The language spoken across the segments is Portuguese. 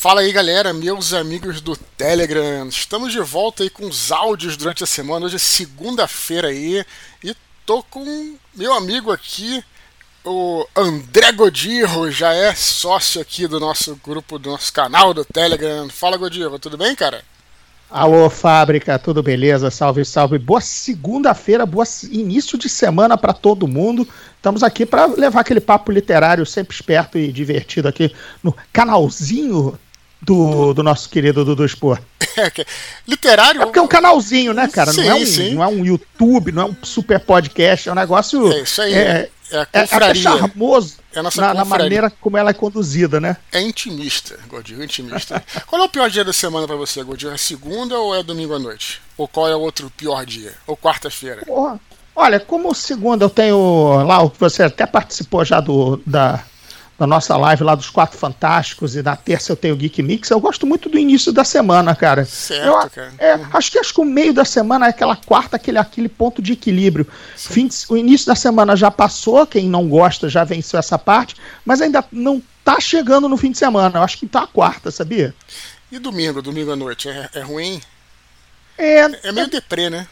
Fala aí, galera, meus amigos do Telegram. Estamos de volta aí com os áudios durante a semana. Hoje é segunda-feira aí e tô com meu amigo aqui, o André Godirro, já é sócio aqui do nosso grupo, do nosso canal do Telegram. Fala, Godirro, tudo bem, cara? Alô, fábrica, tudo beleza? Salve, salve. Boa segunda-feira, boa início de semana para todo mundo. Estamos aqui para levar aquele papo literário sempre esperto e divertido aqui no canalzinho do, do nosso querido Dudu Spor. literário. É porque é um canalzinho, né, cara? Sim, não, é um, não é um YouTube, não é um super podcast, é um negócio. É isso aí. É, é, é, é charmoso é na, na, maneira como ela é conduzida, né? É intimista, Gordinho, intimista. qual é o pior dia da semana para você, Gordinho? É segunda ou é domingo à noite? Ou qual é o outro pior dia? Ou quarta-feira? Olha, como segunda eu tenho lá, você até participou já do, da, na nossa live lá dos Quatro Fantásticos e na terça eu tenho o Geek Mix. Eu gosto muito do início da semana, cara. Certo, eu, cara. É, uhum. Acho que acho que o meio da semana é aquela quarta, aquele, aquele ponto de equilíbrio. Fim o início da semana já passou, quem não gosta já venceu essa parte, mas ainda não tá chegando no fim de semana. Eu acho que tá a quarta, sabia? E domingo, domingo à noite, é, é ruim? É, é meio é, deprê, né?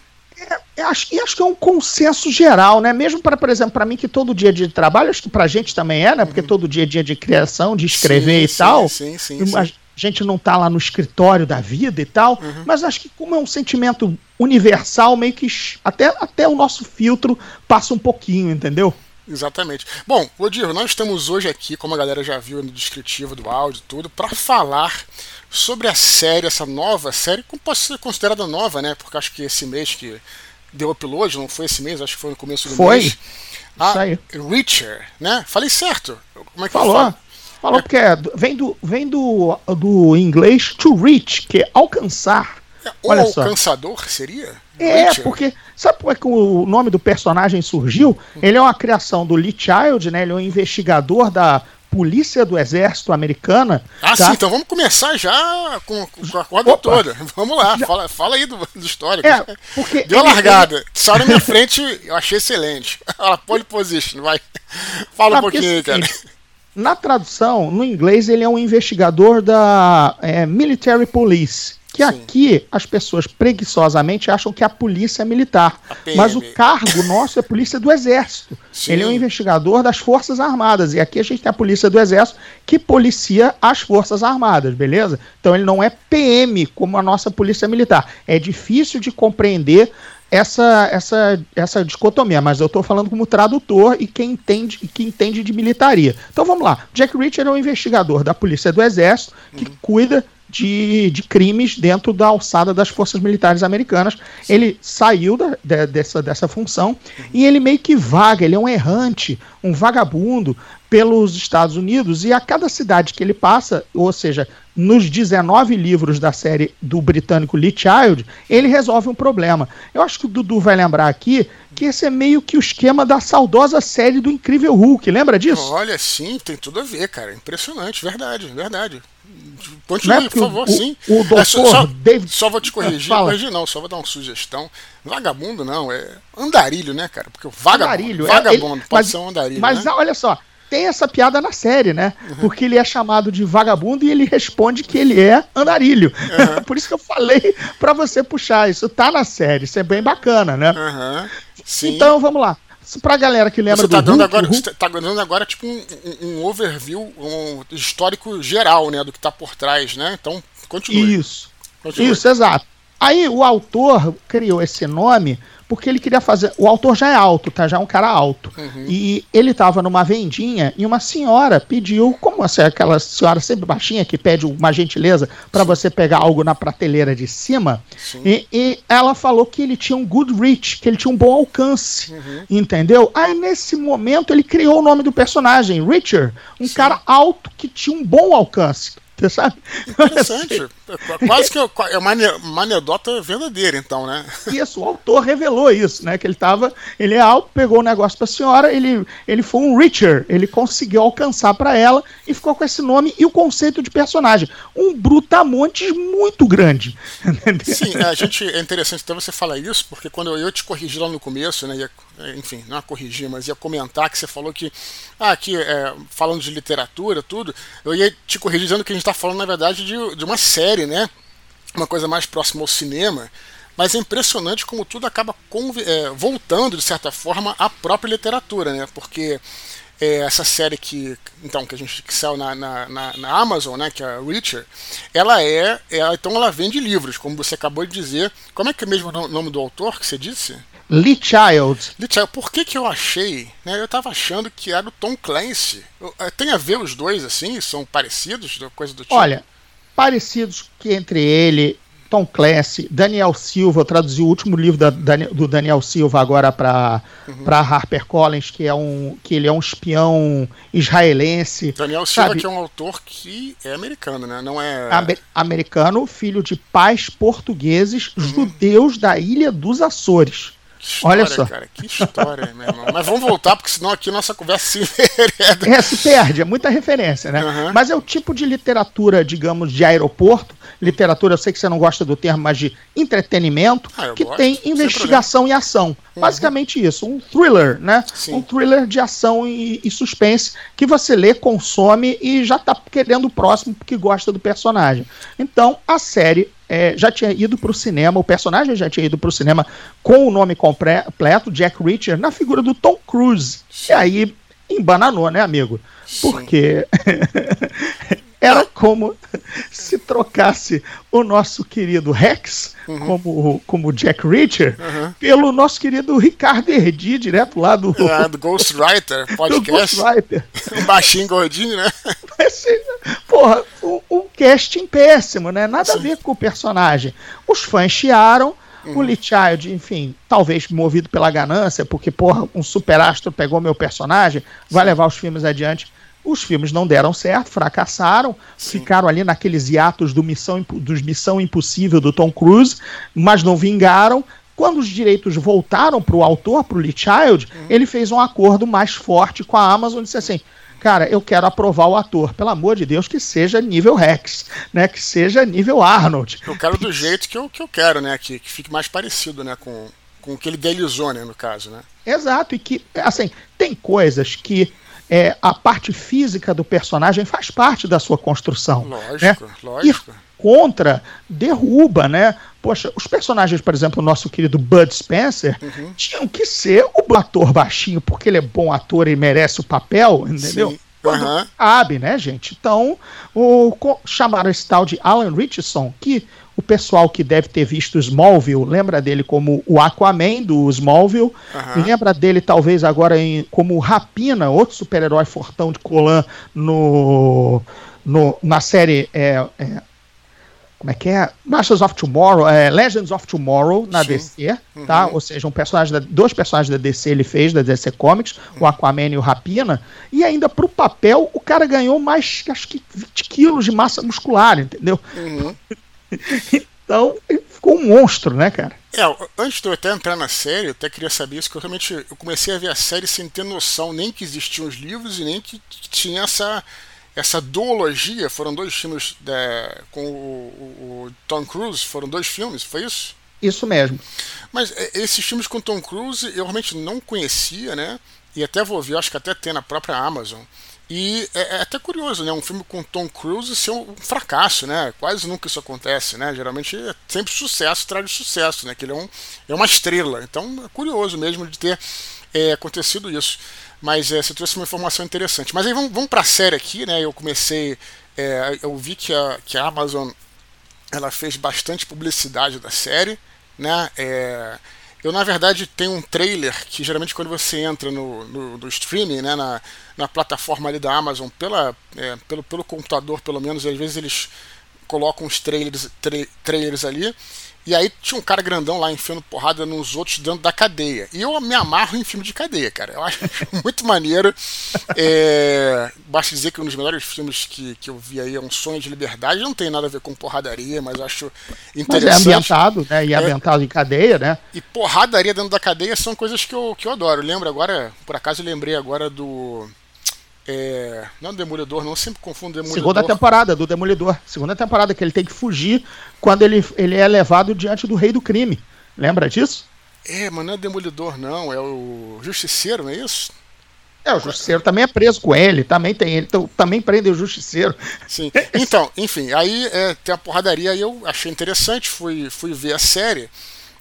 É, acho, e acho que é um consenso geral, né? Mesmo para, por exemplo, para mim que todo dia é dia de trabalho, acho que para a gente também é, né? Porque uhum. todo dia é dia de criação, de escrever sim, e sim, tal. Sim, sim, sim. A gente não tá lá no escritório da vida e tal, uhum. mas acho que como é um sentimento universal, meio que até, até o nosso filtro passa um pouquinho, entendeu? Exatamente. Bom, Odir, nós estamos hoje aqui, como a galera já viu no descritivo do áudio tudo, para falar sobre a série, essa nova série, como pode ser considerada nova, né? Porque acho que esse mês que deu upload, não foi esse mês, acho que foi no começo do foi. mês. Foi. A Reacher, né? Falei certo. Como é que Falou. Falou é. porque é, vem, do, vem do, do inglês to reach, que é alcançar. É, ou Olha alcançador só. seria? É, Reacher. porque sabe como é que o nome do personagem surgiu? Ele é uma criação do Lee Child, né? Ele é um investigador da polícia do exército americana. Ah, tá? sim, então vamos começar já com, com a corda Opa. toda. Vamos lá, já... fala, fala aí do, do histórico. É, porque Deu ele, largada. Ele... Só na minha frente, eu achei excelente. Fala, pole position, vai. Fala ah, um pouquinho aí, cara. Na tradução, no inglês, ele é um investigador da é, Military Police. Que Sim. aqui as pessoas preguiçosamente acham que a polícia é militar. Mas o cargo nosso é polícia do exército. Sim. Ele é um investigador das Forças Armadas. E aqui a gente tem a polícia do exército que policia as Forças Armadas, beleza? Então ele não é PM como a nossa polícia militar. É difícil de compreender essa, essa, essa dicotomia, mas eu estou falando como tradutor e quem entende, que entende de militaria. Então vamos lá. Jack Reacher é um investigador da Polícia do Exército que uhum. cuida de, de crimes dentro da alçada das forças militares americanas. Ele saiu da, de, dessa, dessa função uhum. e ele meio que vaga, ele é um errante, um vagabundo pelos Estados Unidos e a cada cidade que ele passa, ou seja, nos 19 livros da série do britânico Lee Child, ele resolve um problema. Eu acho que o Dudu vai lembrar aqui que esse é meio que o esquema da saudosa série do Incrível Hulk, lembra disso? Olha, sim, tem tudo a ver, cara. Impressionante, verdade, verdade. Continue, é por favor, o, sim. O, doutor é, só, só, David... só vou te corrigir, corrigir não, só vou dar uma sugestão. Vagabundo não, é andarilho, né, cara? Porque o vagabundo, andarilho, vagabundo é, ele, pode mas, ser um andarilho. Mas né? olha só, tem essa piada na série, né? Uhum. Porque ele é chamado de vagabundo e ele responde que ele é andarilho. Uhum. Por isso que eu falei para você puxar. Isso tá na série, isso é bem bacana, né? Uhum. Então vamos lá. Pra galera que lembra você tá do dando Hulk, agora, Hulk... tá dando agora tipo um, um, overview, um histórico geral, né, do que tá por trás, né? Então, continue. Isso. Continue. Isso, exato. Aí o autor criou esse nome porque ele queria fazer. O autor já é alto, tá? Já é um cara alto. Uhum. E ele estava numa vendinha e uma senhora pediu, como assim, aquela senhora sempre baixinha que pede uma gentileza para você pegar algo na prateleira de cima. E, e, ela falou que ele tinha um good reach, que ele tinha um bom alcance. Uhum. Entendeu? Aí nesse momento ele criou o nome do personagem, Richard, um Sim. cara alto que tinha um bom alcance. Você sabe? Interessante. É quase que é uma, uma anedota verdadeira, então, né? Isso, o autor revelou isso, né? Que ele tava. Ele é alto, pegou o negócio pra senhora, ele, ele foi um Richard, ele conseguiu alcançar para ela e ficou com esse nome e o conceito de personagem. Um brutamontes muito grande. Sim, a gente. É interessante até você falar isso, porque quando eu, eu te corrigi lá no começo, né? Ia, enfim, não a corrigir, mas ia comentar que você falou que. Ah, aqui, é, falando de literatura, tudo, eu ia te corrigir dizendo que a gente tá falando, na verdade, de, de uma série série, né? Uma coisa mais próxima ao cinema. Mas é impressionante como tudo acaba é, voltando, de certa forma, à própria literatura, né? Porque é, essa série que então que a gente que saiu na, na, na, Amazon, né, que é a Reacher, ela é, é, então ela vende livros, como você acabou de dizer. Como é que é mesmo o nome do autor que você disse? Lee Child. Lee Child. Por que que eu achei? Né, eu tava achando que era o Tom Clancy. É, tem a ver os dois assim? São parecidos, coisa do tipo? Olha, parecidos que entre ele, Tom Clancy, Daniel Silva, traduziu o último livro da, do Daniel Silva agora para uhum. para HarperCollins, que é um que ele é um espião israelense. Daniel Silva sabe? que é um autor que é americano, né? Não é Amer americano, filho de pais portugueses, uhum. judeus da Ilha dos Açores. História, Olha só. cara, que história, meu irmão. Mas vamos voltar, porque senão aqui nossa conversa se perde. É, se perde, é muita referência, né? Uhum. Mas é o tipo de literatura, digamos, de aeroporto, literatura, eu sei que você não gosta do termo, mas de entretenimento, ah, que gosto. tem investigação e ação. Uhum. Basicamente isso, um thriller, né? Sim. Um thriller de ação e, e, suspense que você lê, consome e já tá querendo o próximo porque gosta do personagem. Então, a série é, já tinha ido para o cinema, o personagem já tinha ido para o cinema com o nome completo, Jack Reacher, na figura do Tom Cruise. E aí embananou, né, amigo? Porque era como se trocasse o nosso querido Rex, uhum. como, como Jack Reacher, uhum. pelo nosso querido Ricardo Erdi, direto lá do. É, do Ghostwriter podcast. Ghostwriter. um baixinho gordinho, né? porra, um, um casting péssimo, né? Nada Sim. a ver com o personagem. Os fãs chiaram. Uhum. O Lee Child, enfim, talvez movido pela ganância, porque, porra, um superastro pegou meu personagem, vai levar os filmes adiante. Os filmes não deram certo, fracassaram, Sim. ficaram ali naqueles hiatos do Missão, dos Missão Impossível do Tom Cruise, mas não vingaram. Quando os direitos voltaram para o autor, para o Lee Child, uhum. ele fez um acordo mais forte com a Amazon e disse assim: cara, eu quero aprovar o ator, pelo amor de Deus, que seja nível Rex, né? Que seja nível Arnold. Eu quero do jeito que eu, que eu quero, né? Que, que fique mais parecido, né? Com, com o que ele idealizou, né? No caso, né? Exato, e que, assim, tem coisas que é, a parte física do personagem faz parte da sua construção. Lógico, né? lógico. E contra, derruba, né? Poxa, os personagens, por exemplo, o nosso querido Bud Spencer, uhum. tinham que ser o ator baixinho, porque ele é bom ator e merece o papel, entendeu? Sim. Uhum. Cabe, né, gente? Então, o, chamaram esse tal de Alan Richardson, que o pessoal que deve ter visto Smallville lembra dele como o Aquaman do Smallville, uhum. lembra dele talvez agora em, como Rapina, outro super-herói fortão de Colan no, no, na série é, é, como é que é? Masters of Tomorrow, é, Legends of Tomorrow na Sim. DC, tá? Uhum. Ou seja, um personagem da, dois personagens da DC ele fez, da DC Comics, uhum. o Aquaman e o Rapina, e ainda pro papel o cara ganhou mais, acho que 20 quilos de massa muscular, entendeu? Uhum. Então, ficou um monstro, né, cara? É, antes de eu até entrar na série, eu até queria saber isso, que eu realmente eu comecei a ver a série sem ter noção nem que existiam os livros e nem que, tinha essa essa duologia, foram dois filmes é, com o, o, Tom Cruise, foram dois filmes, foi isso? Isso mesmo. Mas é, esses filmes com Tom Cruise eu realmente não conhecia, né? E até vou ver, acho que até tem na própria Amazon. E é, é, até curioso, né? Um filme com Tom Cruise ser um fracasso, né? Quase nunca isso acontece, né? Geralmente é sempre sucesso traz sucesso, né? Que ele é, um, é uma estrela. Então é curioso mesmo de ter é, acontecido isso. Mas é, você trouxe uma informação interessante. Mas aí vamos, vamos para a série aqui, né? Eu comecei. É, eu vi que a, que a Amazon ela fez bastante publicidade da série, né? É, eu, na verdade, tenho um trailer que geralmente quando você entra no, no, no streaming, né, na, na plataforma ali da Amazon, pela, é, pelo, pelo computador, pelo menos, às vezes eles colocam uns trailers, tra trailers ali. E aí tinha um cara grandão lá enfiando porrada nos outros dentro da cadeia. E eu me amarro em filme de cadeia, cara. Eu acho muito maneiro. É... Basta dizer que um dos melhores filmes que, que eu vi aí é Um Sonho de Liberdade. Não tem nada a ver com porradaria, mas eu acho interessante. Mas é ambientado, né? E é ambientado em cadeia, né? E porradaria dentro da cadeia são coisas que eu, que eu adoro. Eu lembro agora, por acaso eu lembrei agora do é, não Demolidor, não sempre confundo Demolidor. Segunda temporada do Demolidor. Segunda temporada que ele tem que fugir quando ele, ele é levado diante do rei do crime. Lembra disso? É, mas não é Demolidor, não. É o Justiceiro, não é isso? É, o Justiceiro também é preso com ele, também tem ele, também prende o Justiceiro. Sim. Então, enfim, aí é, tem a porradaria aí eu achei interessante, fui, fui ver a série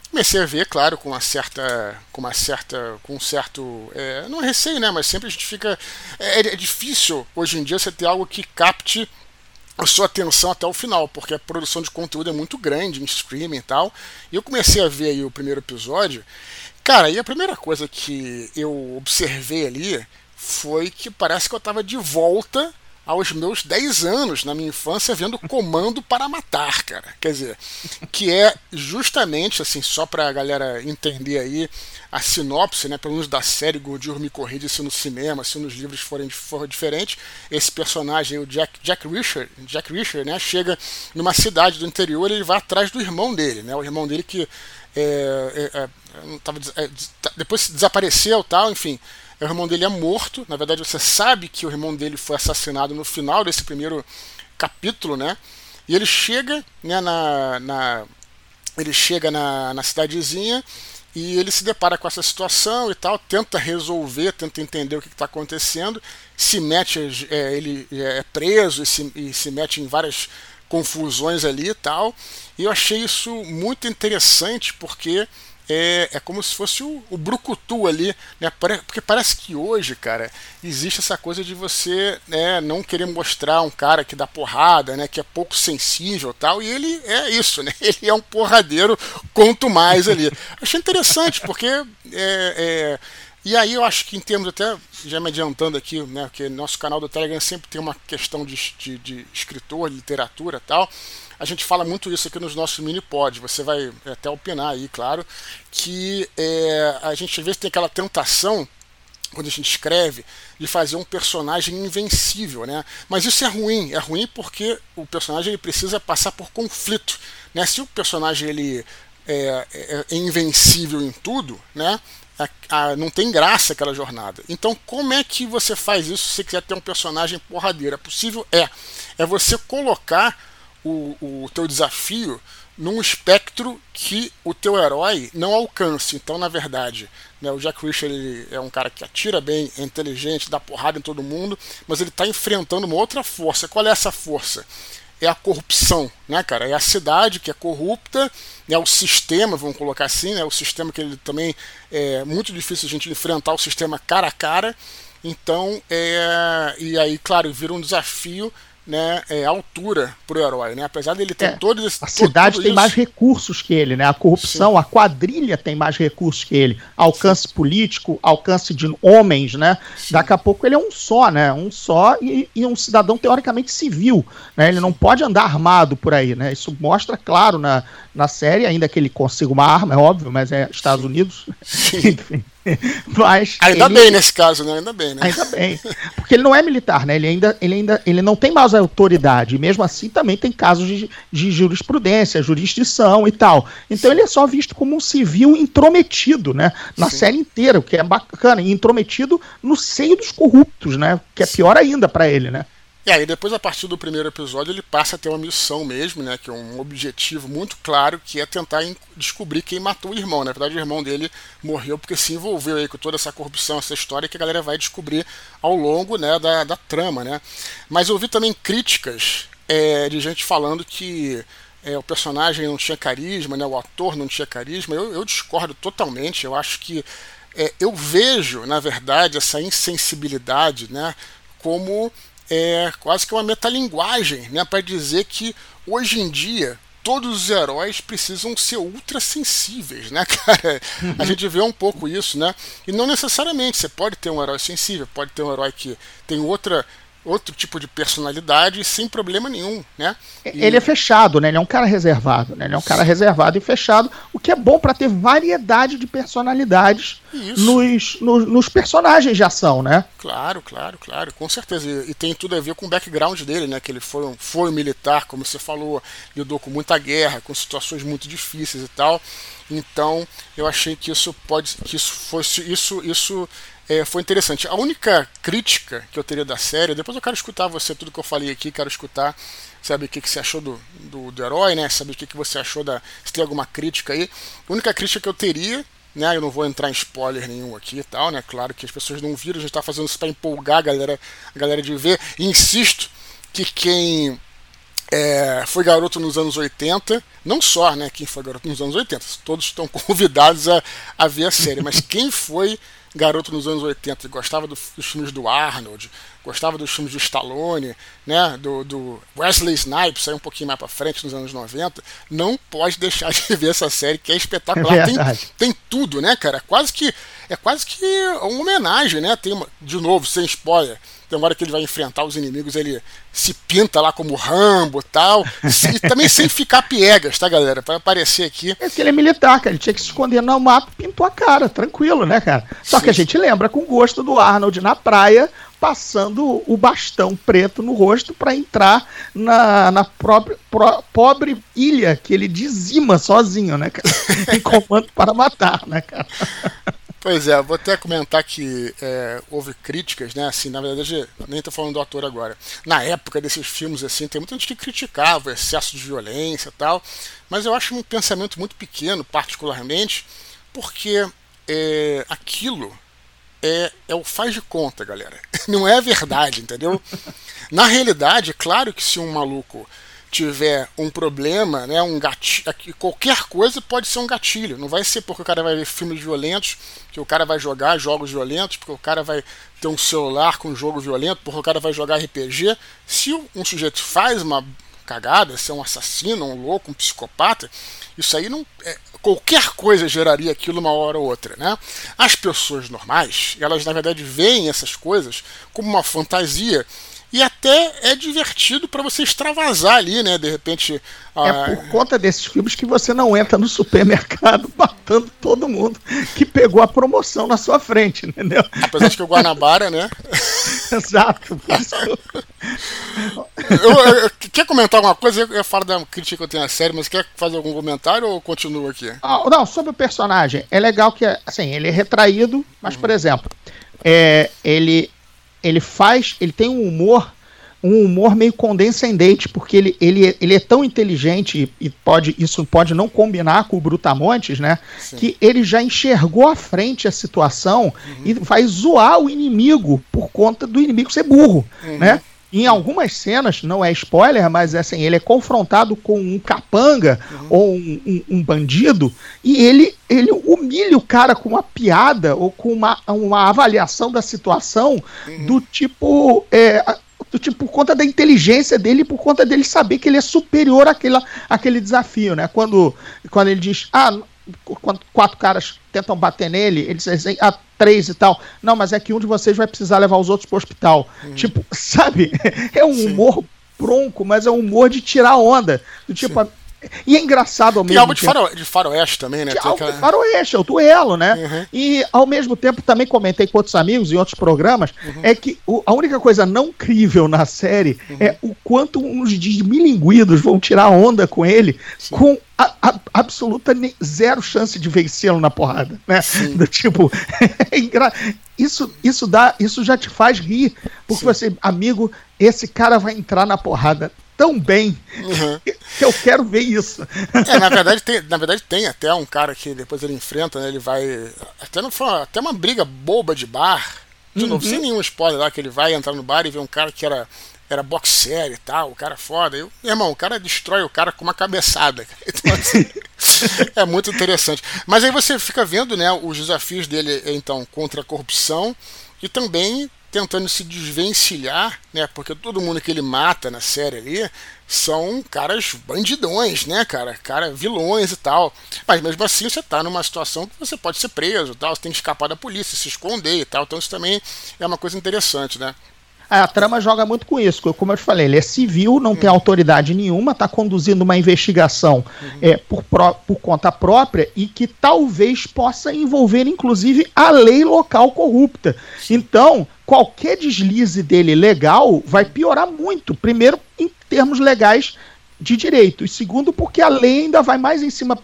comecei a ver, claro, com uma certa, com uma certa, com um certo, é, não é receio, né? Mas sempre a gente fica, é, é, difícil hoje em dia você ter algo que capte a sua atenção até o final, porque a produção de conteúdo é muito grande em streaming e tal. E eu comecei a ver aí o primeiro episódio, cara, e a primeira coisa que eu observei ali foi que parece que eu estava de volta aos meus 10 anos, na minha infância, vendo Comando para Matar, cara. Quer dizer, que é justamente, assim, só pra galera entender aí a sinopse, né, pelo menos da série Gordur me corrige se no cinema, se nos livros forem for diferente, esse personagem, o Jack, Jack Richard, Jack Richard, né, chega numa cidade do interior e ele vai atrás do irmão dele, né, o irmão dele que é, é, é, tava, é, depois desapareceu tal, enfim, o irmão dele é morto. Na verdade, você sabe que o irmão dele foi assassinado no final desse primeiro capítulo, né? E ele chega, né, na, na ele chega na, na cidadezinha e ele se depara com essa situação e tal, tenta resolver, tenta entender o que está acontecendo, se mete, é, ele é preso e se, e se mete em várias confusões ali e tal. E eu achei isso muito interessante porque é, é como se fosse o, o brucutu ali, né? Porque parece que hoje, cara, existe essa coisa de você né, não querer mostrar um cara que dá porrada, né? Que é pouco sensível tal, e ele é isso, né? Ele é um porradeiro, quanto mais ali. Achei interessante, porque é, é, e aí eu acho que em termos até, já me adiantando aqui, né, porque nosso canal do Telegram sempre tem uma questão de, de, de escritor, literatura tal, a gente fala muito isso aqui nos nossos mini pods, você vai até opinar aí, claro, que é, a gente às vezes tem aquela tentação quando a gente escreve, de fazer um personagem invencível, né? Mas isso é ruim, é ruim porque o personagem ele precisa passar por conflito, né? Se o personagem ele é, é, é invencível em tudo, né? A, a, não tem graça aquela jornada. Então, como é que você faz isso se você quiser ter um personagem porradeiro? É possível? É. É você colocar o, o teu desafio num espectro que o teu herói não alcance. Então, na verdade, né, o Jack Reacher ele é um cara que atira bem, é inteligente, dá porrada em todo mundo, mas ele está enfrentando uma outra força. Qual é essa força? É a corrupção, né, cara? É a cidade que é corrupta, é o sistema, vamos colocar assim, né? O sistema que ele também é muito difícil a gente enfrentar o sistema cara a cara. Então, é... e aí, claro, vira um desafio né, é, altura pro herói, né? Apesar dele ter é, todos esses. A cidade tem isso. mais recursos que ele, né? A corrupção, Sim. a quadrilha tem mais recursos que ele. Alcance Sim. político, alcance de homens, né? Sim. Daqui a pouco ele é um só, né? Um só e, e um cidadão teoricamente civil, né? Ele não pode andar armado por aí, né? Isso mostra claro na, na série, ainda que ele consiga uma arma, é óbvio, mas é Estados Unidos. Enfim. Mas ainda ele... bem nesse caso, né? Ainda bem, né? Ainda bem. Porque ele não é militar, né? Ele ainda, ele ainda ele não tem mais autoridade. E mesmo assim também tem casos de, de jurisprudência, jurisdição e tal. Então ele é só visto como um civil intrometido, né? Na Sim. série inteira, o que é bacana. E intrometido no seio dos corruptos, né? Que é pior ainda para ele, né? E aí depois, a partir do primeiro episódio, ele passa a ter uma missão mesmo, né? Que é um objetivo muito claro, que é tentar descobrir quem matou o irmão. Na verdade, o irmão dele morreu porque se envolveu aí com toda essa corrupção, essa história que a galera vai descobrir ao longo né, da, da trama, né? Mas eu vi também críticas é, de gente falando que é, o personagem não tinha carisma, né, o ator não tinha carisma. Eu, eu discordo totalmente. Eu acho que é, eu vejo, na verdade, essa insensibilidade né, como é quase que uma metalinguagem né, para dizer que hoje em dia todos os heróis precisam ser ultra sensíveis, né, cara? A uhum. gente vê um pouco isso, né? E não necessariamente, você pode ter um herói sensível, pode ter um herói que tem outra outro tipo de personalidade sem problema nenhum, né? E... Ele é fechado, né? Ele é um cara reservado, né? Ele é um cara reservado e fechado, o que é bom para ter variedade de personalidades nos, nos, nos, personagens de ação, né? Claro, claro, claro, com certeza. E, e, tem tudo a ver com o background dele, né? Que ele foi, foi militar, como você falou, lidou com muita guerra, com situações muito difíceis e tal. Então, eu achei que isso pode, que isso fosse isso, isso é, foi interessante. A única crítica que eu teria da série, depois eu quero escutar você, tudo que eu falei aqui, quero escutar, sabe o que, que você achou do, do, do herói, né? Sabe o que, que você achou da. Se tem alguma crítica aí. A única crítica que eu teria, né? Eu não vou entrar em spoiler nenhum aqui e tal, né? Claro que as pessoas não viram, a gente tá fazendo isso para empolgar a galera, a galera de ver. E insisto que quem é, foi garoto nos anos 80, não só né, quem foi garoto nos anos 80, todos estão convidados a, a ver a série, mas quem foi garoto nos anos 80 e gostava do, dos filmes do Arnold, gostava dos filmes do Stallone, né, do, do Wesley Snipes, aí um pouquinho mais para frente nos anos 90, não pode deixar de ver essa série que é espetacular. É tem, tem tudo, né, cara? Quase que é quase que uma homenagem, né? Tem uma, de novo, sem spoiler, tem uma hora que ele vai enfrentar os inimigos, ele se pinta lá como Rambo tal, e também sem ficar piegas, tá, galera? Para aparecer aqui. É que ele é militar, cara. Ele tinha que se esconder no mato, pintou a cara, tranquilo, né, cara? Só Sim. que a gente lembra com gosto do Arnold na praia, passando o bastão preto no rosto para entrar na, na própria, pro, pobre ilha que ele dizima sozinho, né, cara? em comando para matar, né, cara? Pois é, vou até comentar que é, houve críticas, né? Assim, na verdade, nem estou falando do ator agora. Na época desses filmes, assim, tem muita gente que criticava o excesso de violência e tal, mas eu acho um pensamento muito pequeno, particularmente, porque é, aquilo é, é o faz de conta, galera. Não é verdade, entendeu? Na realidade, claro que se um maluco tiver um problema, né, um gatilho, qualquer coisa pode ser um gatilho. Não vai ser porque o cara vai ver filmes violentos, que o cara vai jogar jogos violentos, porque o cara vai ter um celular com jogo violento, porque o cara vai jogar RPG. Se um sujeito faz uma cagada, se é um assassino, um louco, um psicopata, isso aí não é, qualquer coisa geraria aquilo uma hora ou outra, né? As pessoas normais, elas na verdade veem essas coisas como uma fantasia e até é divertido para você extravasar ali, né? De repente. É por conta desses filmes que você não entra no supermercado matando todo mundo que pegou a promoção na sua frente, entendeu? Apesar de que o Guanabara, né? Exato. eu, eu, quer comentar alguma coisa? Eu, eu falo da crítica que eu tenho à série, mas quer fazer algum comentário ou continua aqui? Ah, não, sobre o personagem. É legal que, assim, ele é retraído, mas, uhum. por exemplo, é, ele ele faz, ele tem um humor, um humor meio condescendente, porque ele, ele, ele é tão inteligente e pode, isso pode não combinar com o Brutamontes, né? Sim. Que ele já enxergou à frente a situação uhum. e vai zoar o inimigo por conta do inimigo ser burro, uhum. né? Em algumas cenas, não é spoiler, mas é assim, ele é confrontado com um capanga uhum. ou um, um, um, bandido e ele, ele humilha o cara com uma piada ou com uma, uma avaliação da situação uhum. do tipo. É, do tipo, por conta da inteligência dele, por conta dele saber que ele é superior àquele, àquele desafio, né? Quando, quando ele diz, ah, quando quatro caras tentam bater nele, ele diz assim, ah, três e tal. Não, mas é que um de vocês vai precisar levar os outros pro hospital. Uhum. Tipo, sabe? É um Sim. humor bronco, mas é um humor de tirar onda. Do tipo, Sim. E é engraçado ao mesmo Tem algo de, faro, de faroeste também, né? Tem algo aquela... de faroeste, é o duelo, né? Uhum. E ao mesmo tempo também comentei com outros amigos em outros programas, uhum. é que o, a única coisa não crível na série uhum. é o quanto uns desmilinguidos vão tirar onda com ele Sim. com a, a, absoluta zero chance de vencê-lo na porrada, né? Do tipo, é isso, isso dá, isso já te faz rir, porque Sim. você, amigo, esse cara vai entrar na porrada tão bem uhum. que eu quero ver isso. É, na verdade tem, na verdade tem até um cara que depois ele enfrenta, né, ele vai até não foi até uma briga boba de bar, de uhum. novo sem nenhum spoiler lá que ele vai entrar no bar e vê um cara que era era boxer e tal, o cara foda. Eu, irmão, o cara destrói o cara com uma cabeçada. Então, assim, é muito interessante. Mas aí você fica vendo, né, os desafios dele então contra a corrupção e também tentando se desvencilhar, né? Porque todo mundo que ele mata na série ali são caras bandidões, né, cara? Cara, vilões e tal. Mas mesmo assim você tá numa situação que você pode ser preso tal, você tem que escapar da polícia, se esconder e tal. Então isso também é uma coisa interessante, né? A trama joga muito com isso. Como eu te falei, ele é civil, não uhum. tem autoridade nenhuma, está conduzindo uma investigação uhum. é, por, por conta própria e que talvez possa envolver, inclusive, a lei local corrupta. Então, qualquer deslize dele legal vai piorar muito. Primeiro, em termos legais de direito. E segundo, porque a lei ainda vai mais em cima,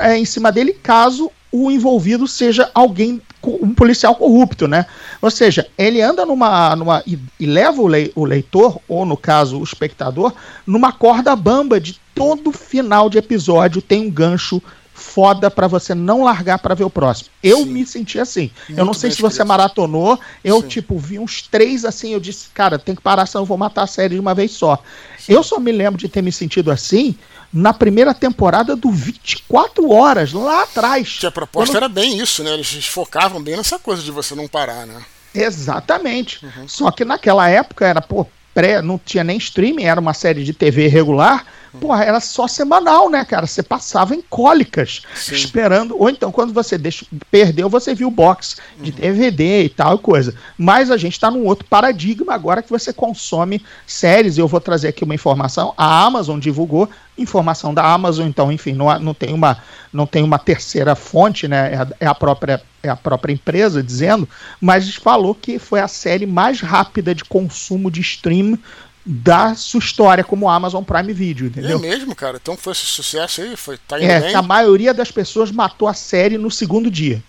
é, em cima dele caso o envolvido seja alguém, um policial corrupto, né? Ou seja, ele anda numa. numa e, e leva o, o leitor, ou no caso o espectador, numa corda bamba de todo final de episódio tem um gancho foda para você não largar para ver o próximo. Eu Sim. me senti assim. Muito eu não sei se você maratonou, eu Sim. tipo vi uns três assim, eu disse, cara, tem que parar, senão eu vou matar a série de uma vez só. Sim. Eu só me lembro de ter me sentido assim na primeira temporada do 24 horas, lá atrás. Que a proposta quando... era bem isso, né? Eles focavam bem nessa coisa de você não parar, né? Exatamente. Uhum. Só que naquela época era, pô, pré, não tinha nem streaming, era uma série de TV regular. Porra, era só semanal, né, cara? Você passava em cólicas, Sim. esperando. Ou então, quando você deixa, perdeu, você viu o box de uhum. DVD e tal coisa. Mas a gente está num outro paradigma agora que você consome séries. Eu vou trazer aqui uma informação. A Amazon divulgou informação da Amazon, então, enfim, não, não, tem, uma, não tem uma terceira fonte, né? É a, é a, própria, é a própria empresa dizendo, mas falou que foi a série mais rápida de consumo de stream da sua história como Amazon Prime Video, entendeu? É mesmo, cara. Então foi esse sucesso aí, foi tá é, bem. a maioria das pessoas matou a série no segundo dia.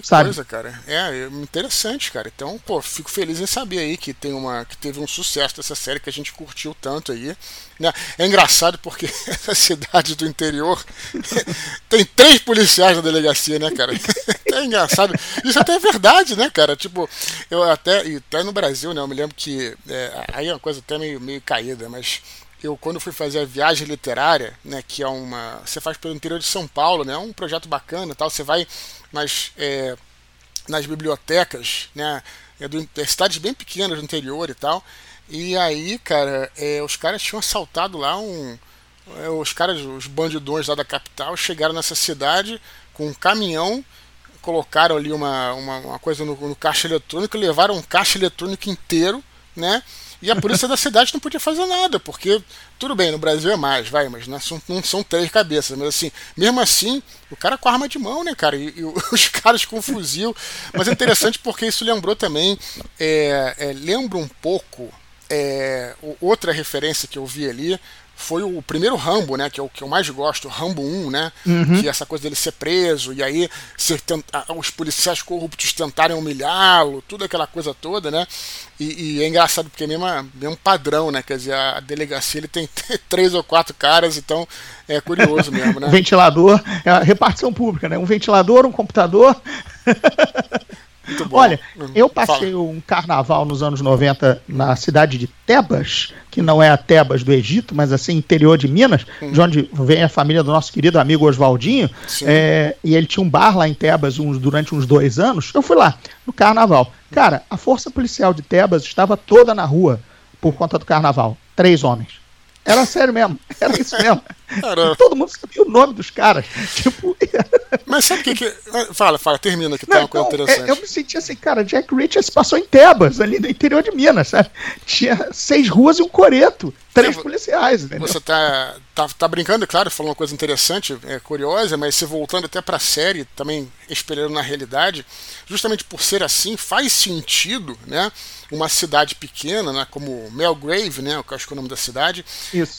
Que sabe? coisa, cara. É, é, interessante, cara. Então, pô, fico feliz em saber aí que tem uma que teve um sucesso dessa série que a gente curtiu tanto aí. Né? É engraçado porque essa cidade do interior tem três policiais na delegacia, né, cara? É engraçado. Isso até é verdade, né, cara? Tipo, eu até e até no Brasil, né, eu me lembro que é, aí é uma coisa até meio meio caída, mas eu quando fui fazer a viagem literária, né, que é uma, você faz pelo interior de São Paulo, né, é um projeto bacana, tal, você vai nas é, nas bibliotecas, né, é do, é cidades bem pequenas do interior e tal, e aí, cara, é, os caras tinham assaltado lá um, é, os caras, os bandidões lá da capital chegaram nessa cidade com um caminhão colocaram ali uma, uma, uma coisa no, no, caixa eletrônico, levaram um caixa eletrônico inteiro, né? E a polícia da cidade não podia fazer nada, porque, tudo bem, no Brasil é mais, vai, mas não são, não são três cabeças. Mas assim, mesmo assim, o cara com arma de mão, né, cara? E, e os caras com fuzil. Mas é interessante porque isso lembrou também, é, é, lembra um pouco, é, outra referência que eu vi ali, foi o primeiro Rambo, né? Que é o que eu mais gosto, Rambo 1, né? Uhum. Que é essa coisa dele ser preso, e aí tenta, os policiais corruptos tentarem humilhá-lo, tudo aquela coisa toda, né? E, e, é engraçado porque é mesmo, mesmo padrão, né? Quer dizer, a delegacia ele tem três ou quatro caras, então é curioso mesmo, né? ventilador, é a repartição pública, né? Um ventilador, um computador. Olha, hum, eu passei Fala. um carnaval nos anos 90 na cidade de Tebas, que não é a Tebas do Egito, mas assim, interior de Minas, hum. de onde vem a família do nosso querido amigo Oswaldinho. É, e ele tinha um bar lá em Tebas uns, durante uns dois anos. Eu fui lá, no carnaval. Cara, a força policial de Tebas estava toda na rua por conta do carnaval. Três homens. Era sério mesmo, era isso mesmo. Caramba. Todo mundo sabia o nome dos caras. Tipo. Mas sabe o que, que. Fala, fala, termina que tá uma coisa interessante. É, eu me senti assim, cara, Jack Richards passou em Tebas, ali no interior de Minas, sabe? Tinha seis ruas e um coreto. Três policiais, entendeu? Você tá, tá, tá brincando, claro, falou uma coisa interessante, é, curiosa, mas se voltando até pra série, também espelhando na realidade, justamente por ser assim, faz sentido, né? Uma cidade pequena, né, como Melgrave, né? Eu acho que é o nome da cidade,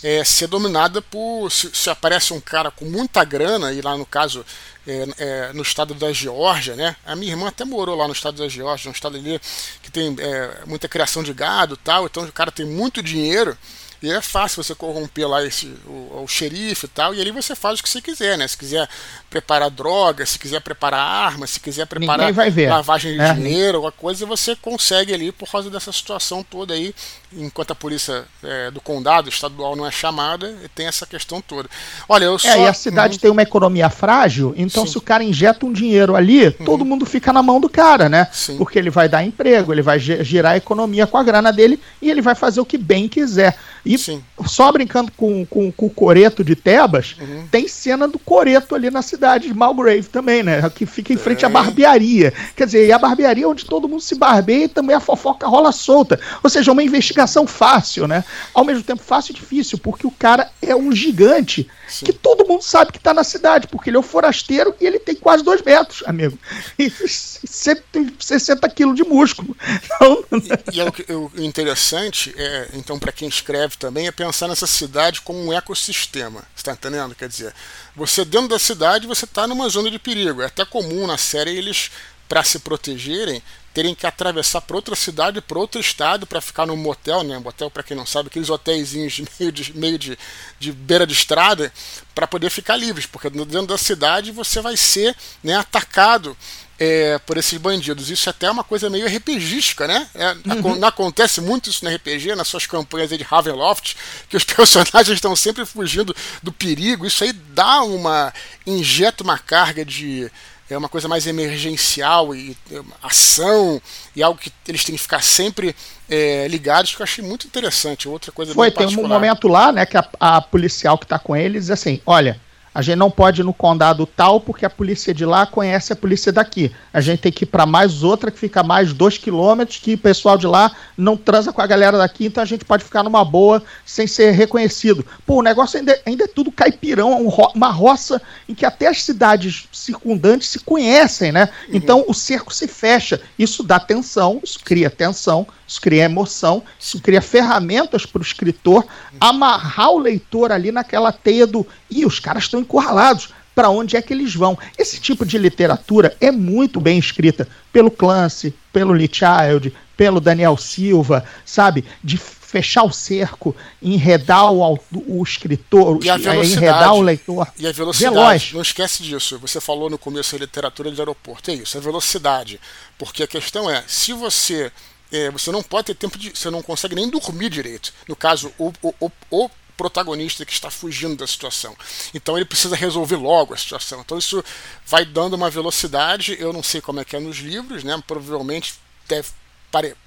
é, ser dominada por. Se, se aparece um cara com muita grana, e lá no caso é, é, no estado da Geórgia, né? A minha irmã até morou lá no estado da Geórgia, um estado ali que tem é, muita criação de gado tal, então o cara tem muito dinheiro. E é fácil você corromper lá esse, o, o, xerife e tal, e ali você faz o que você quiser, né? Se quiser preparar droga, se quiser preparar arma, se quiser preparar lavagem de é. dinheiro, alguma coisa, você consegue ali por causa dessa situação toda aí, enquanto a polícia é, do condado estadual não é chamada, tem essa questão toda. Olha, eu só... É, e a cidade tem uma economia frágil, então Sim. se o cara injeta um dinheiro ali, uhum. todo mundo fica na mão do cara, né? Sim. Porque ele vai dar emprego, ele vai girar a economia com a grana dele e ele vai fazer o que bem quiser. E Sim. só brincando com, com, com, o Coreto de Tebas, uhum. tem cena do Coreto ali na cidade de Malgrave também, né? Que fica em frente é. à barbearia. Quer dizer, e a barbearia é onde todo mundo se barbeia e também a fofoca rola solta. Ou seja, uma investigação fácil, né? Ao mesmo tempo fácil e difícil, porque o cara é um gigante Sim. que todo mundo sabe que tá na cidade, porque ele é um forasteiro e ele tem quase dois metros, amigo. E 160 quilos de músculo. Então... E, e é o, o interessante, é, então, para quem escreve também, é pensar nessa cidade como um ecossistema. Você tá entendendo? Quer dizer, você dentro da cidade, você está numa zona de perigo. É até comum na série eles, para se protegerem, terem que atravessar para outra cidade, para outro estado, para ficar num motel, né? Motel, para quem não sabe, aqueles hotéis de meio de, meio de, de beira de estrada, para poder ficar livres, porque dentro da cidade você vai ser né, atacado é, por esses bandidos. Isso até é uma coisa meio RPGística, né? É, uhum. Não acontece muito isso no RPG, nas suas campanhas de Ravenloft, que os personagens estão sempre fugindo do perigo. Isso aí dá uma. injeta uma carga de é uma coisa mais emergencial e ação e algo que eles têm que ficar sempre é, ligados que eu achei muito interessante. Outra coisa Foi, tem um momento lá, né, que a, a policial que está com eles diz assim, olha, a gente não pode ir no condado tal porque a polícia de lá conhece a polícia daqui. A gente tem que ir para mais outra que fica mais dois quilômetros, que o pessoal de lá não transa com a galera daqui, então a gente pode ficar numa boa sem ser reconhecido. Pô, o negócio ainda, ainda é tudo caipirão, uma roça em que até as cidades circundantes se conhecem, né? Uhum. Então o cerco se fecha. Isso dá tensão, isso cria tensão, isso cria emoção, isso cria ferramentas para o escritor amarrar o leitor ali naquela teia do. Ih, os caras estão encurralados. Para onde é que eles vão? Esse tipo de literatura é muito bem escrita pelo Clancy, pelo Lee Child, pelo Daniel Silva, sabe? De fechar o cerco, enredar o, o escritor, é, enredar o leitor. E a velocidade. Veloz. Não esquece disso. Você falou no começo da literatura de aeroporto. É isso, a velocidade. Porque a questão é, se você é, você não pode ter tempo de. Você não consegue nem dormir direito. No caso, o, o, o protagonista que está fugindo da situação. Então ele precisa resolver logo a situação. Então isso vai dando uma velocidade. Eu não sei como é que é nos livros, né? Provavelmente deve,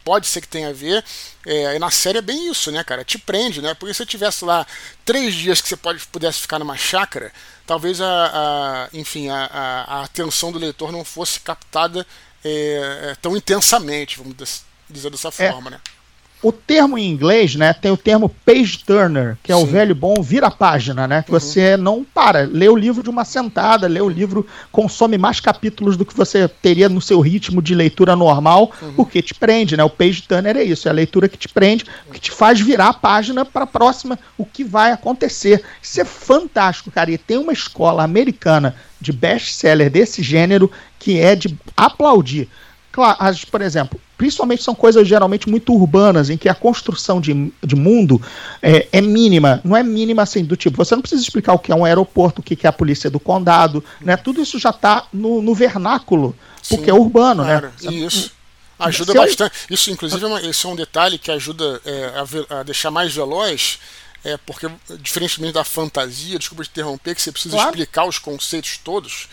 pode ser que tenha a ver. É, e na série é bem isso, né, cara? Te prende, né? Porque se você tivesse lá três dias que você pode, pudesse ficar numa chácara, talvez a, a enfim, a, a, a, atenção do leitor não fosse captada é, é tão intensamente, vamos dizer dessa é. forma, né? O termo em inglês, né, tem o termo page turner, que é Sim. o velho bom vira-página, né? Que uhum. você não para, lê o livro de uma sentada, lê o livro, consome mais capítulos do que você teria no seu ritmo de leitura normal, uhum. porque te prende, né? O page turner é isso, é a leitura que te prende, que te faz virar a página para a próxima, o que vai acontecer. Isso é fantástico, cara. E tem uma escola americana de best-seller desse gênero que é de aplaudir. Claro, as, por exemplo, principalmente são coisas geralmente muito urbanas, em que a construção de, de mundo é, é, mínima. Não é mínima assim, do tipo, você não precisa explicar o que é um aeroporto, o que é a polícia do condado, né? Tudo isso já está no, no, vernáculo, porque Sim, é urbano, né? claro, né? Isso. Ajuda bastante. Isso, inclusive, é, uma, isso é um detalhe que ajuda é, a, a, deixar mais veloz. É porque, diferentemente da fantasia, desculpa te interromper, que você precisa claro. explicar os conceitos todos.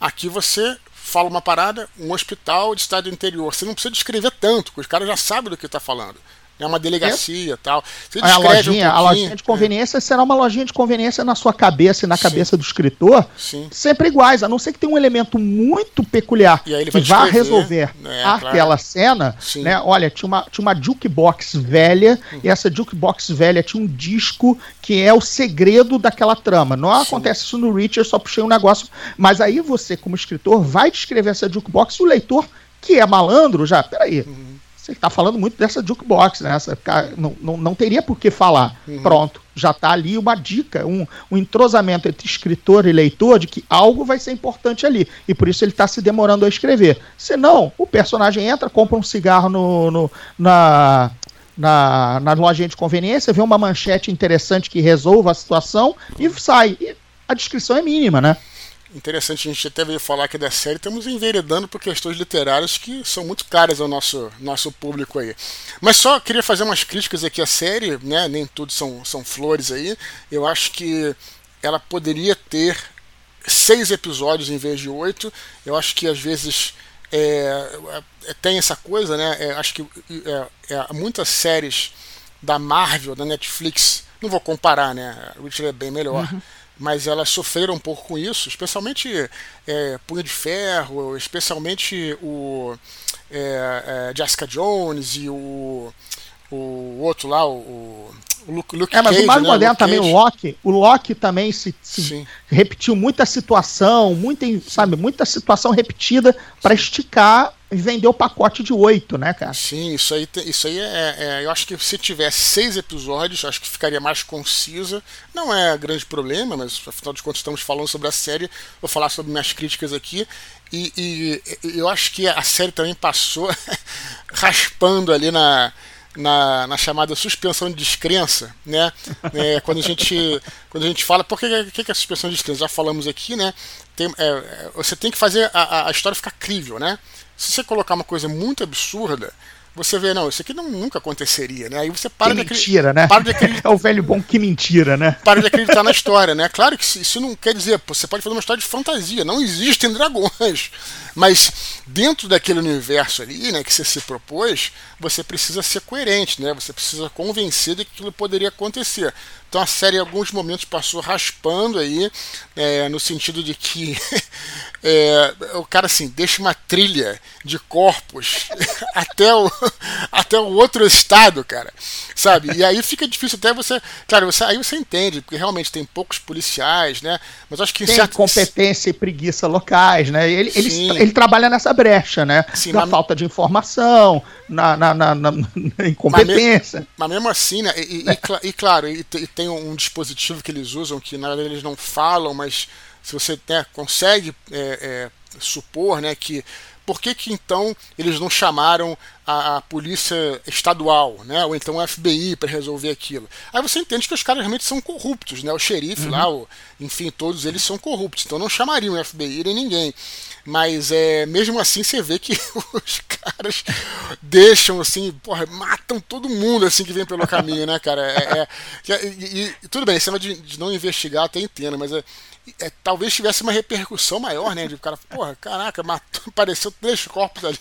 Aqui você fala uma parada, um hospital de estado interior. Você não precisa descrever tanto, porque os caras já sabem do que está falando é uma delegacia e tal. Você a lojinha, um a lojinha de conveniência é. será uma lojinha de conveniência na sua cabeça e na Sim. cabeça do escritor, Sim. sempre iguais, a não ser que tenha um elemento muito peculiar que vá resolver é, aquela claro. cena, Sim. né? Olha, tinha uma, tinha uma jukebox velha hum. e essa jukebox velha tinha um disco que é o segredo daquela trama. Não acontece isso no Richard, só puxei um negócio, mas aí você como escritor vai descrever essa jukebox e o leitor que é malandro já, peraí, uhum você está falando muito dessa jukebox, né? Essa, não, não, não teria por que falar. Uhum. Pronto, já está ali uma dica, um, um entrosamento entre escritor e leitor de que algo vai ser importante ali. E por isso ele está se demorando a escrever. Senão, o personagem entra, compra um cigarro no, no na, na, na lojinha de conveniência, vê uma manchete interessante que resolva a situação e sai. E a descrição é mínima, né? Interessante a gente até veio falar aqui da série, estamos enveredando por questões literárias que são muito caras ao nosso, nosso público aí. Mas só queria fazer umas críticas aqui à série, né? Nem tudo são, são flores aí. Eu acho que ela poderia ter seis episódios em vez de oito. Eu acho que às vezes é, é, tem essa coisa, né? É, acho que é, é muitas séries da Marvel, da Netflix, não vou comparar, né? Witcher é bem melhor. Uhum. Mas elas sofreram um pouco com isso, especialmente é, Punho de Ferro, especialmente o é, é, Jessica Jones e o, o outro lá, o, o Luke, Luke É, mas Cage, o mais né? moderno também, o Loki, o Loki também se, se repetiu muita situação, muita, sabe, muita situação repetida para esticar e vender o pacote de oito, né, cara? Sim, isso aí, isso aí é, é, Eu acho que se tivesse seis episódios, acho que ficaria mais concisa. Não é grande problema, mas afinal de contas estamos falando sobre a série. Vou falar sobre minhas críticas aqui. E, e eu acho que a série também passou raspando ali na na, na chamada suspensão de descrença, né? É, quando, a gente, quando a gente fala, por que, que, que é suspensão de descrença? Já falamos aqui, né? Tem, é, é, você tem que fazer a, a história ficar crível, né? Se você colocar uma coisa muito absurda, você vê, não, isso aqui não, nunca aconteceria, né? Aí você para que de mentira, né? Para de acreditar. é o velho bom que mentira, né? Para de acreditar na história, né? Claro que isso não quer dizer, você pode fazer uma história de fantasia, não existem dragões. Mas dentro daquele universo ali, né, que você se propôs, você precisa ser coerente, né? Você precisa convencer de que aquilo poderia acontecer. Então a série em alguns momentos passou raspando aí, é, no sentido de que é, o cara assim deixa uma trilha de corpos até o, até o outro estado, cara, sabe? E aí fica difícil até você, claro, você, aí você entende, porque realmente tem poucos policiais, né? Mas acho que tem certo... competência e preguiça locais, né? Ele, ele, ele trabalha nessa brecha, né? Sim, da falta de informação, na, na, na, na incompetência. Mas, mesmo assim, né? E, e, e claro, e, e, tem um dispositivo que eles usam que na verdade eles não falam, mas se você né, consegue é, é, supor, né, que por que, que então eles não chamaram a, a, polícia estadual, né? Ou então o FBI para resolver aquilo? Aí você entende que os caras realmente são corruptos, né? O xerife uhum. lá, o, enfim, todos eles são corruptos, então não chamariam o FBI nem ninguém. Mas é, mesmo assim você vê que os caras deixam assim, porra, matam todo mundo assim que vem pelo caminho, né, cara? É, é, e, e, tudo bem, esse de, de não investigar até entendo, mas é, é, talvez tivesse uma repercussão maior, né? De cara, porra, caraca, matou, apareceu três corpos ali.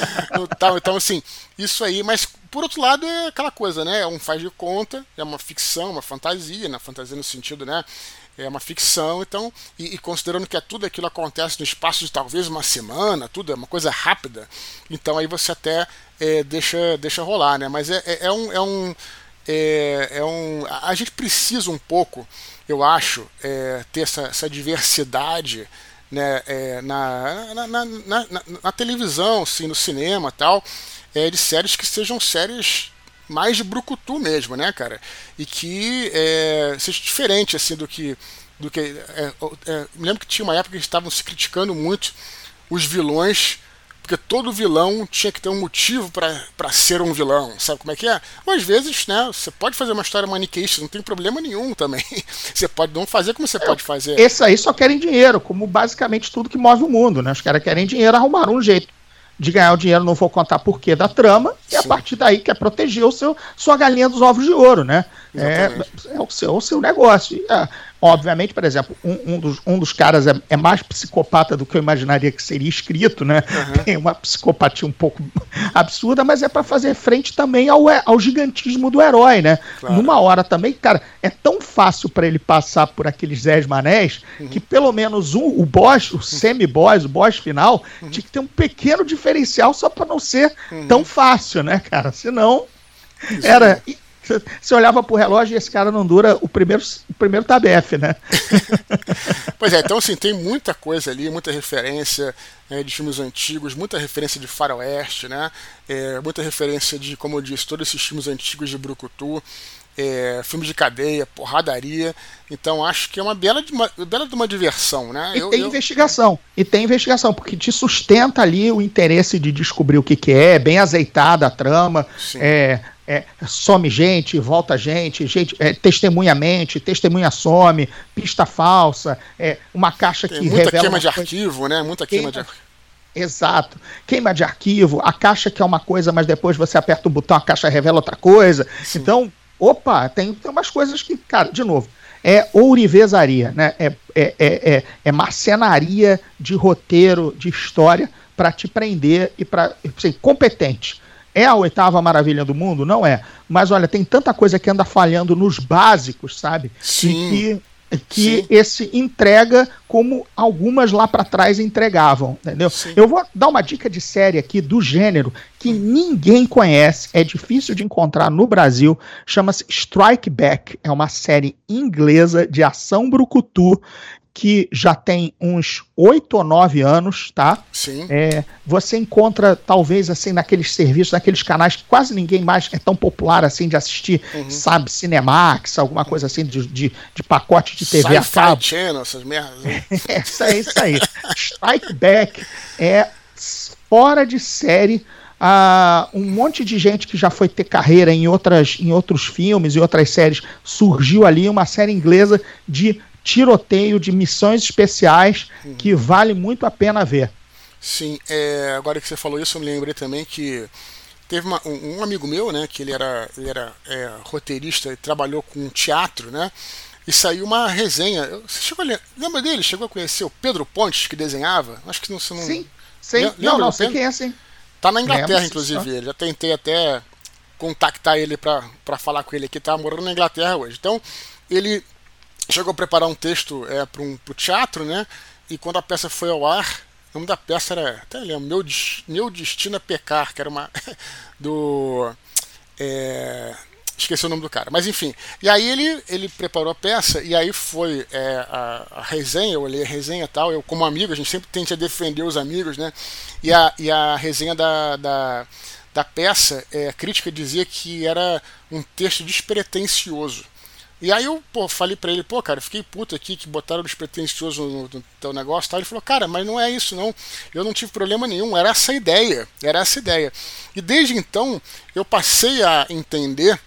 tal. Então, assim, isso aí, mas por outro lado é aquela coisa, né? É um faz de conta, é uma ficção, uma fantasia, né? Fantasia no sentido, né? É uma ficção, então, e, e, considerando que é tudo aquilo acontece no espaço de talvez uma semana, tudo é uma coisa rápida, então aí você até é, deixa, deixa rolar, né? Mas é, é, é um. É um é, é, um, a gente precisa um pouco, eu acho, é, ter essa, essa diversidade né, na, na, na, na, televisão, assim, no cinema tal, de séries que sejam séries mais de brucutu mesmo, né, cara? E que é, seja diferente, assim, do que. Do que é, é, me lembro que tinha uma época que eles estavam se criticando muito os vilões, porque todo vilão tinha que ter um motivo para ser um vilão, sabe como é que é? Ou às vezes, né, você pode fazer uma história maniqueísta, não tem problema nenhum também. Você pode não fazer como você pode fazer. Esses aí só querem dinheiro, como basicamente tudo que move o mundo, né? Os caras querem dinheiro, arrumaram um jeito de ganhar o dinheiro, não vou contar porquê da trama, Sim. e a partir daí quer proteger o seu, sua galinha dos ovos de ouro, né? É, é, o, seu, o seu negócio. É, Obviamente, por exemplo, um, um, dos, um dos caras é, é, mais psicopata do que eu imaginaria que seria escrito, né? Uhum. Tem uma psicopatia um pouco absurda, mas é para fazer frente também ao, ao gigantismo do herói, né? Claro. Numa hora também, cara, é tão fácil para ele passar por aqueles dez manés uhum. que pelo menos um, o boss, o semi-boss, o boss final, uhum. tinha que ter um pequeno diferencial só para não ser uhum. tão fácil, né, cara? Senão. Isso era. É. Você olhava pro relógio e esse cara não dura o primeiro, o primeiro tabef, né? pois é, então assim, tem muita coisa ali, muita referência né, de filmes antigos, muita referência de faroeste, né? É, muita referência de, como eu disse, todos esses filmes antigos de Brucutu. É, filme de cadeia, porradaria. Então acho que é uma bela de uma, bela de uma diversão, né? E eu, tem eu... investigação. E tem investigação, porque te sustenta ali o interesse de descobrir o que, que é, bem azeitada a trama. É, é, some gente, volta gente, gente é, testemunha mente, testemunha some, pista falsa, é, uma caixa Tem que muita revela. Queima de coisa... arquivo, né? Muita queima, queima de arquivo. Exato. Queima de arquivo, a caixa que é uma coisa, mas depois você aperta o botão, a caixa revela outra coisa. Sim. Então, opa, tem, tem umas coisas que, cara, de novo, é ourivesaria, né? É, é, é, é, é marcenaria de roteiro, de história, para te prender e para. Assim, competente É a oitava maravilha do mundo? Não é. Mas olha, tem tanta coisa que anda falhando nos básicos, sabe? Sim. que que Sim. esse entrega como algumas lá para trás entregavam, entendeu? Sim. Eu vou dar uma dica de série aqui do gênero que ninguém conhece, é difícil de encontrar no Brasil, chama-se Strike Back, é uma série inglesa de ação brucutu que já tem uns oito ou nove anos, tá? Sim. É, você encontra, talvez, assim, naqueles serviços, naqueles canais que quase ninguém mais é tão popular assim de assistir, uhum. sabe, Cinemax, alguma coisa assim de, de, de pacote de TV a cabo. Channel, essas merdas. é, isso aí, isso aí. Strike Back é fora de série. Uh, um monte de gente que já foi ter carreira em, outras, em outros filmes e outras séries surgiu ali, uma série inglesa de tiroteio de missões especiais uhum. que vale muito a pena ver. Sim, é, agora que você falou isso, eu me lembrei também que teve uma, um, um, amigo meu, né, que ele era, ele era é, roteirista e trabalhou com teatro, né, e saiu uma resenha. Você chegou a, lembra dele? Chegou a conhecer o Pedro Pontes, que desenhava? Acho que você não. Sim, sim. Lembra, não, não, sei quem é, sim. Tá na Inglaterra, Lembra, inclusive. Ele. Já tentei até contactar ele para falar com ele aqui. Tá morando na Inglaterra hoje. Então, ele chegou a preparar um texto é, para um pro teatro, né? E quando a peça foi ao ar, o nome da peça era, até lembro, Meu, Meu Destino a Pecar, que era uma. do. É, esqueci o nome do cara, mas enfim. E aí ele, ele preparou a peça, e aí foi é, a, a, resenha, eu olhei a resenha e tal. Eu, como amigo, a gente sempre tenta defender os amigos, né? E a, e a resenha da, da, da peça, é, a crítica dizia que era um texto despretensioso. E aí eu pô, falei para ele, pô, cara, fiquei puto aqui que botaram despretensioso no, no teu negócio tal. Ele falou, cara, mas não é isso não. Eu não tive problema nenhum, era essa ideia, era essa ideia. E desde então eu passei a entender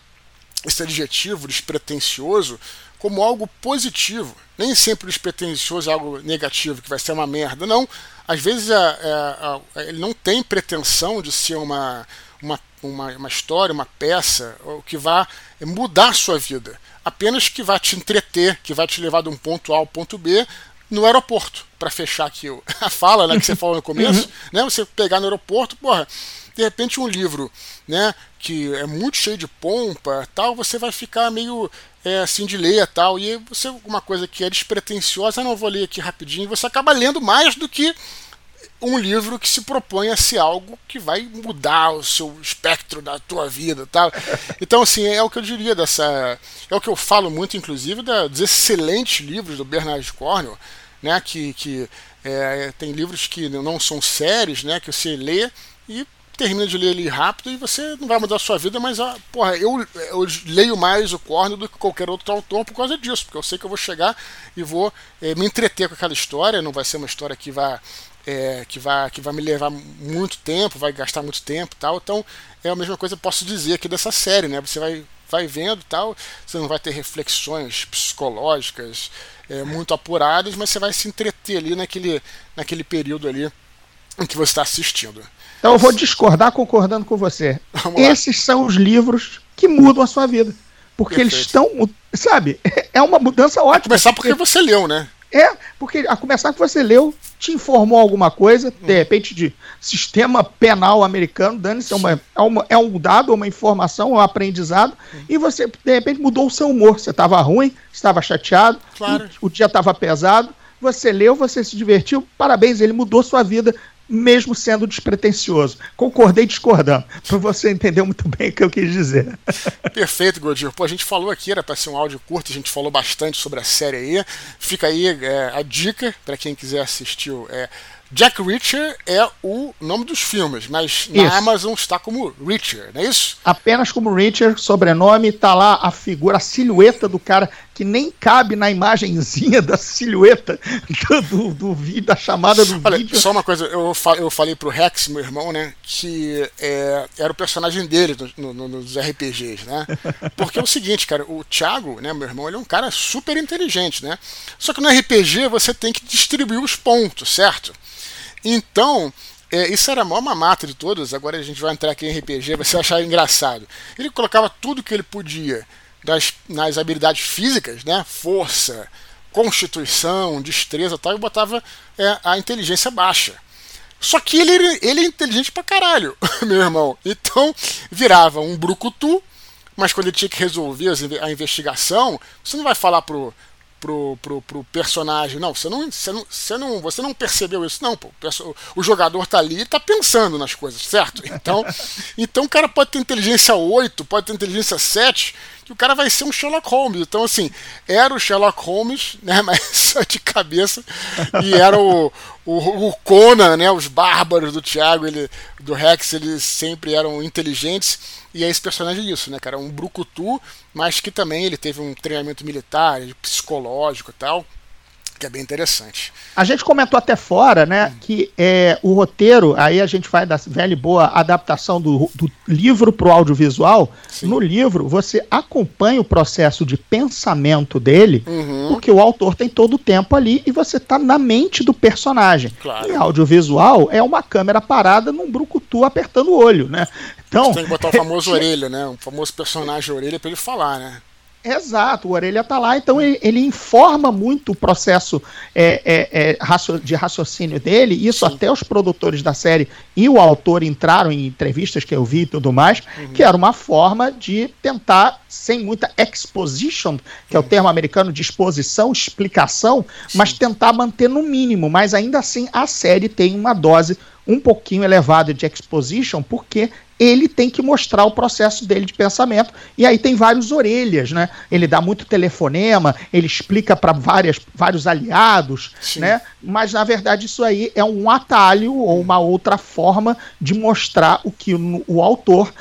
esse adjetivo despretensioso como algo positivo. Nem sempre despretensioso é algo negativo, que vai ser uma merda. Não. Às vezes a, a, a, ele não tem pretensão de ser uma, uma, uma, uma história, uma peça, que vá mudar a sua vida apenas que vai te entreter, que vai te levar de um ponto A ao ponto B no aeroporto, para fechar aqui a fala né, que você falou no começo, uhum. né, você pegar no aeroporto, porra, de repente um livro né, que é muito cheio de pompa, tal, você vai ficar meio é, assim de ler tal, e você uma coisa que é despretensiosa, não vou ler aqui rapidinho, você acaba lendo mais do que um livro que se propõe a ser algo que vai mudar o seu espectro da tua vida, tal. Então assim é o que eu diria dessa, é o que eu falo muito, inclusive, da, dos excelentes livros do Bernard Cornwell, né? Que, que é, tem livros que não são séries, né? Que você lê e termina de ler ele rápido e você não vai mudar a sua vida, mas ah, porra, eu, eu leio mais o Cornwell do que qualquer outro autor por causa disso, porque eu sei que eu vou chegar e vou é, me entreter com aquela história, não vai ser uma história que vai é, que, vai, que vai me levar muito tempo, vai gastar muito tempo tal. Então é a mesma coisa que posso dizer aqui dessa série, né? Você vai, vai vendo tal, você não vai ter reflexões psicológicas é, muito apuradas, mas você vai se entreter ali naquele, naquele período ali em que você está assistindo. Então eu vou discordar concordando com você. Esses são os livros que mudam a sua vida. Porque Perfeito. eles estão, sabe, é uma mudança ótima. A começar porque você leu, né? É, porque a começar que você leu, te informou alguma coisa, de hum. repente, de sistema penal americano, dane-se, é, uma, é, uma, é um dado, uma informação, um aprendizado, e você, de repente, mudou o seu humor. Você estava ruim, estava chateado, claro. o, o dia estava pesado, você leu, você se divertiu, parabéns, ele mudou sua vida, mesmo sendo despretensioso. Concordei discordando, para você entender muito bem o que eu quis dizer. Perfeito, Godir. Pô, a gente falou aqui, era para ser um áudio curto, a gente falou bastante sobre a série aí. Fica aí é, a dica para quem quiser assistir. É, Jack Reacher é o nome dos filmes, mas na isso. Amazon está como Reacher, não é isso? Apenas como Reacher, sobrenome, tá lá a figura, a silhueta do cara que nem cabe na imagenzinha da silhueta do, do, do vídeo, da chamada do Olha, vídeo. Só uma coisa, eu, eu falei pro Rex, meu irmão, né, que é, era o personagem dele no, no, nos RPGs, né? Porque é o seguinte, cara, o Thiago, né, meu irmão, ele é um cara super inteligente, né? Só que no RPG você tem que distribuir os pontos, certo? Então, é, isso era a maior mamata de todas. Agora a gente vai entrar aqui em RPG, você achar engraçado. Ele colocava tudo que ele podia das, nas habilidades físicas, né? Força, constituição, destreza tal, e botava é, a inteligência baixa. Só que ele, ele é inteligente pra caralho, meu irmão. Então, virava um brucutu, mas quando ele tinha que resolver a investigação, você não vai falar pro, pro, pro, pro personagem. Não, você não, você não, você não, você não percebeu isso, não. Pô. O jogador tá ali e tá pensando nas coisas, certo? Então, então o cara pode ter inteligência 8, pode ter inteligência 7, que o cara vai ser um Sherlock Holmes. Então, assim, era o Sherlock Holmes, né? Mas só de cabeça. E era o, o, o Conan, né? Os bárbaros do Thiago, ele, do Rex, eles sempre eram inteligentes. E é esse personagem isso, né, cara? Um brucutu, mas que também ele teve um treinamento militar, psicológico e tal que é bem interessante. A gente comentou até fora, né, que é, o roteiro, aí a gente vai da velha e boa adaptação do, do livro para o audiovisual. Sim. No livro, você acompanha o processo de pensamento dele, uhum. porque o autor tem todo o tempo ali e você está na mente do personagem. Claro. Em audiovisual, é uma câmera parada num brucutu apertando o olho, né? Então, você tem que botar o famoso orelha, né? O famoso personagem orelha para ele falar, né? Exato, o Orelha está lá, então ele, ele, informa muito o processo é, é, é, de raciocínio dele. Isso Sim. até os produtores da série e o autor entraram em entrevistas que eu vi e tudo mais, uhum. que era uma forma de tentar, sem muita exposition, que é o termo americano de exposição, explicação, Sim. mas tentar manter no mínimo. Mas ainda assim a série tem uma dose um pouquinho elevada de exposition, porque ele tem que mostrar o processo dele de pensamento. E aí tem vários orelhas, né? Ele dá muito telefonema, ele explica para vários aliados, Sim. né? Mas na verdade isso aí é um atalho ou uma outra forma de mostrar o que o, o autor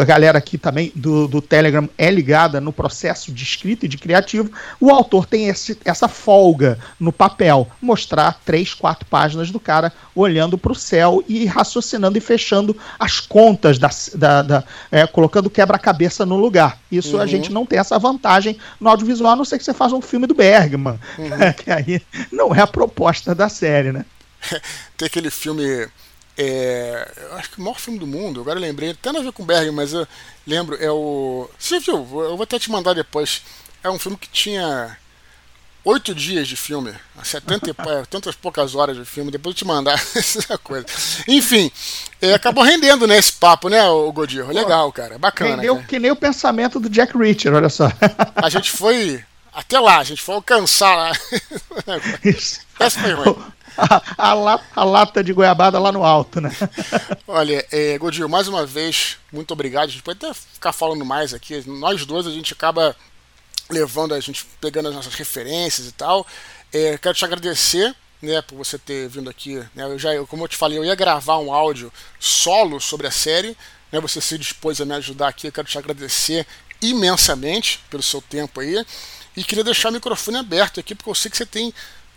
a galera aqui também do, do Telegram é ligada no processo de escrita e de criativo, o autor tem esse, essa folga no papel, mostrar três, quatro páginas do cara olhando para o céu e raciocinando e fechando as contas, da, da, da é, colocando quebra-cabeça no lugar. Isso uhum. a gente não tem essa vantagem no audiovisual, a não ser que você faça um filme do Bergman, uhum. que aí não é a proposta da série, né? tem aquele filme é, acho que o maior filme do mundo, agora eu lembrei, tem nada a ver com Berg, mas eu lembro, é o. Você viu? Eu vou até te mandar depois. É um filme que tinha oito dias de filme, 70 é, tantas poucas horas de filme, depois eu te mandar essa coisa. Enfim, é, acabou rendendo né, esse papo, né, o Godir? Legal, cara, bacana. Rendeu que nem o pensamento do Jack Reacher, olha só. A gente foi até lá, a gente foi alcançar lá. Isso. Essa foi ruim a, a, lata, a, lata de goiabada lá no alto, né? Olha, é, Godinho, mais uma vez, muito obrigado. A gente pode até ficar falando mais aqui. Nós dois, a gente acaba levando, a gente pegando as nossas referências e tal. É, quero te agradecer né, por você ter vindo aqui. Né, eu já, como eu te falei, eu ia gravar um áudio solo sobre a série. Né, você se dispôs a me ajudar aqui. Eu quero te agradecer imensamente pelo seu tempo aí. E queria deixar o microfone aberto aqui, porque eu sei que você tem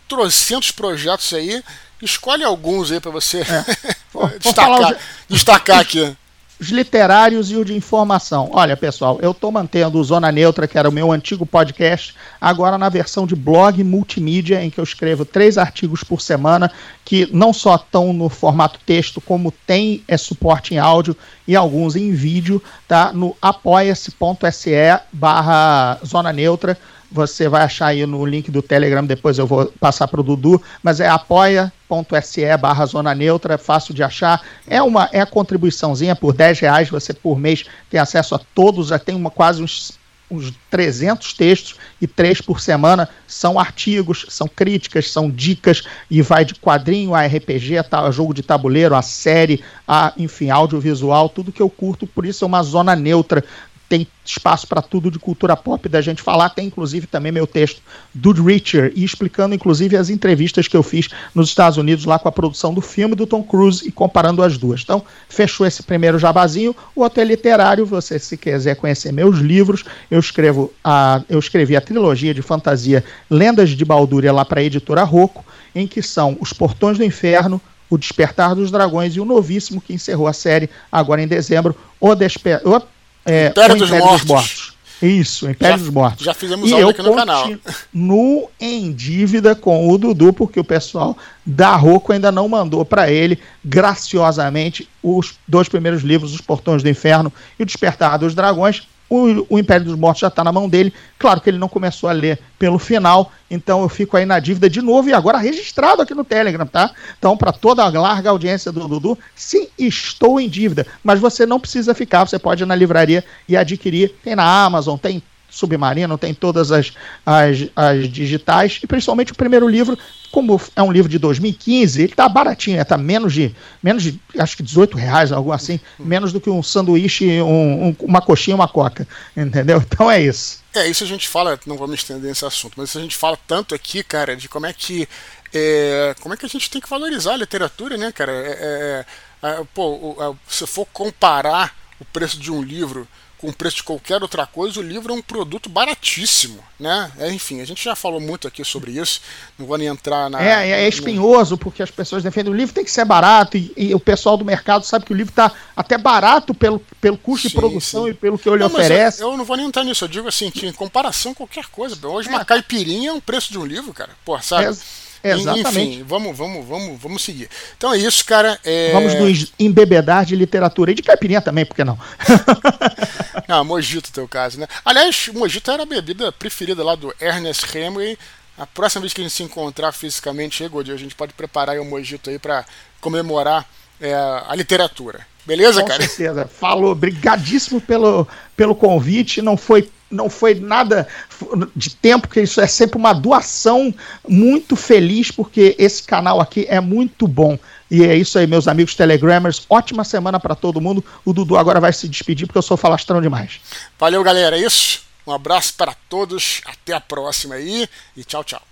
trocentos projetos aí. Escolhe alguns aí para você é. destacar, destacar aqui. Os literários e o de informação. Olha, pessoal, eu estou mantendo o Zona Neutra, que era o meu antigo podcast, agora na versão de blog multimídia, em que eu escrevo três artigos por semana, que não só estão no formato texto, como tem é, suporte em áudio e alguns em vídeo, tá? No apoia-se.se barra Zona Neutra você vai achar aí no link do Telegram, depois eu vou passar para o Dudu, mas é apoia.se barra zona neutra, é fácil de achar. É uma é contribuiçãozinha por 10 reais, você por mês tem acesso a todos, já tem uma, quase uns, uns 300 textos e três por semana são artigos, são críticas, são dicas e vai de quadrinho a RPG, a jogo de tabuleiro, a série, a, enfim, audiovisual, tudo que eu curto, por isso é uma zona neutra tem espaço para tudo de cultura pop da gente falar. Tem inclusive também meu texto do Richard e explicando inclusive as entrevistas que eu fiz nos Estados Unidos lá com a produção do filme do Tom Cruise e comparando as duas. Então, fechou esse primeiro jabazinho. O é literário. Você, se quiser conhecer meus livros, eu escrevo a, eu escrevi a trilogia de fantasia Lendas de Baldúria lá para a editora Rocco, em que são Os Portões do Inferno, o Despertar dos Dragões e o Novíssimo, que encerrou a série agora em dezembro, O Despertar é, Império, dos, Império Mortos. dos Mortos. Isso, Império já, dos Mortos. Já fizemos e aqui no canal. No em dívida com o Dudu, porque o pessoal da Rocco ainda não mandou para ele, graciosamente, os dois primeiros livros, Os Portões do Inferno e O Despertar dos Dragões. O, o Império dos Mortos já está na mão dele. Claro que ele não começou a ler pelo final, então eu fico aí na dívida de novo e agora registrado aqui no Telegram, tá? Então, para toda a larga audiência do Dudu, sim, estou em dívida, mas você não precisa ficar, você pode ir na livraria e adquirir. Tem na Amazon, tem Submarino, tem todas as, as, as digitais, e principalmente o primeiro livro, como é um livro de 2015, ele tá baratinho, tá menos de, menos de, acho que 18 reais, algo assim, menos do que um sanduíche, um, um, uma coxinha uma coca, entendeu? Então é isso. É, isso a gente fala, não vamos estender nesse assunto, mas a gente fala tanto aqui, cara, de como é que, é, como é que a gente tem que valorizar a literatura, né, cara? É, é, é pô, se for comparar o preço de um livro com o preço de qualquer outra coisa, o livro é um produto baratíssimo, né? É, enfim, a gente já falou muito aqui sobre isso, não vou nem entrar na... É, é espinhoso, no... porque as pessoas defendem o livro tem que ser barato, e, e, o pessoal do mercado sabe que o livro está até barato pelo, pelo custo sim, de produção sim. e pelo que ele não, oferece. Eu, eu, não vou nem entrar nisso, eu digo assim, que em comparação qualquer coisa, hoje é. uma caipirinha é um preço de um livro, cara, pô, sabe? É. Exatamente. Enfim, vamos, vamos, vamos, vamos seguir. Então é isso, cara. É... Vamos nos embebedar de literatura e de caipirinha também, por que não? ah, mojito, teu caso, né? Aliás, mojito era a bebida preferida lá do Ernest Hemingway. A próxima vez que a gente se encontrar fisicamente, a gente pode preparar um mojito aí para comemorar é, a literatura. Beleza, Com cara? Com certeza. Falou. Obrigadíssimo pelo, pelo convite. Não foi não foi nada de tempo, que isso é sempre uma doação muito feliz, porque esse canal aqui é muito bom. E é isso aí, meus amigos Telegrammers. Ótima semana para todo mundo. O Dudu agora vai se despedir, porque eu sou falastrão demais. Valeu, galera. É isso. Um abraço para todos. Até a próxima aí. E tchau, tchau.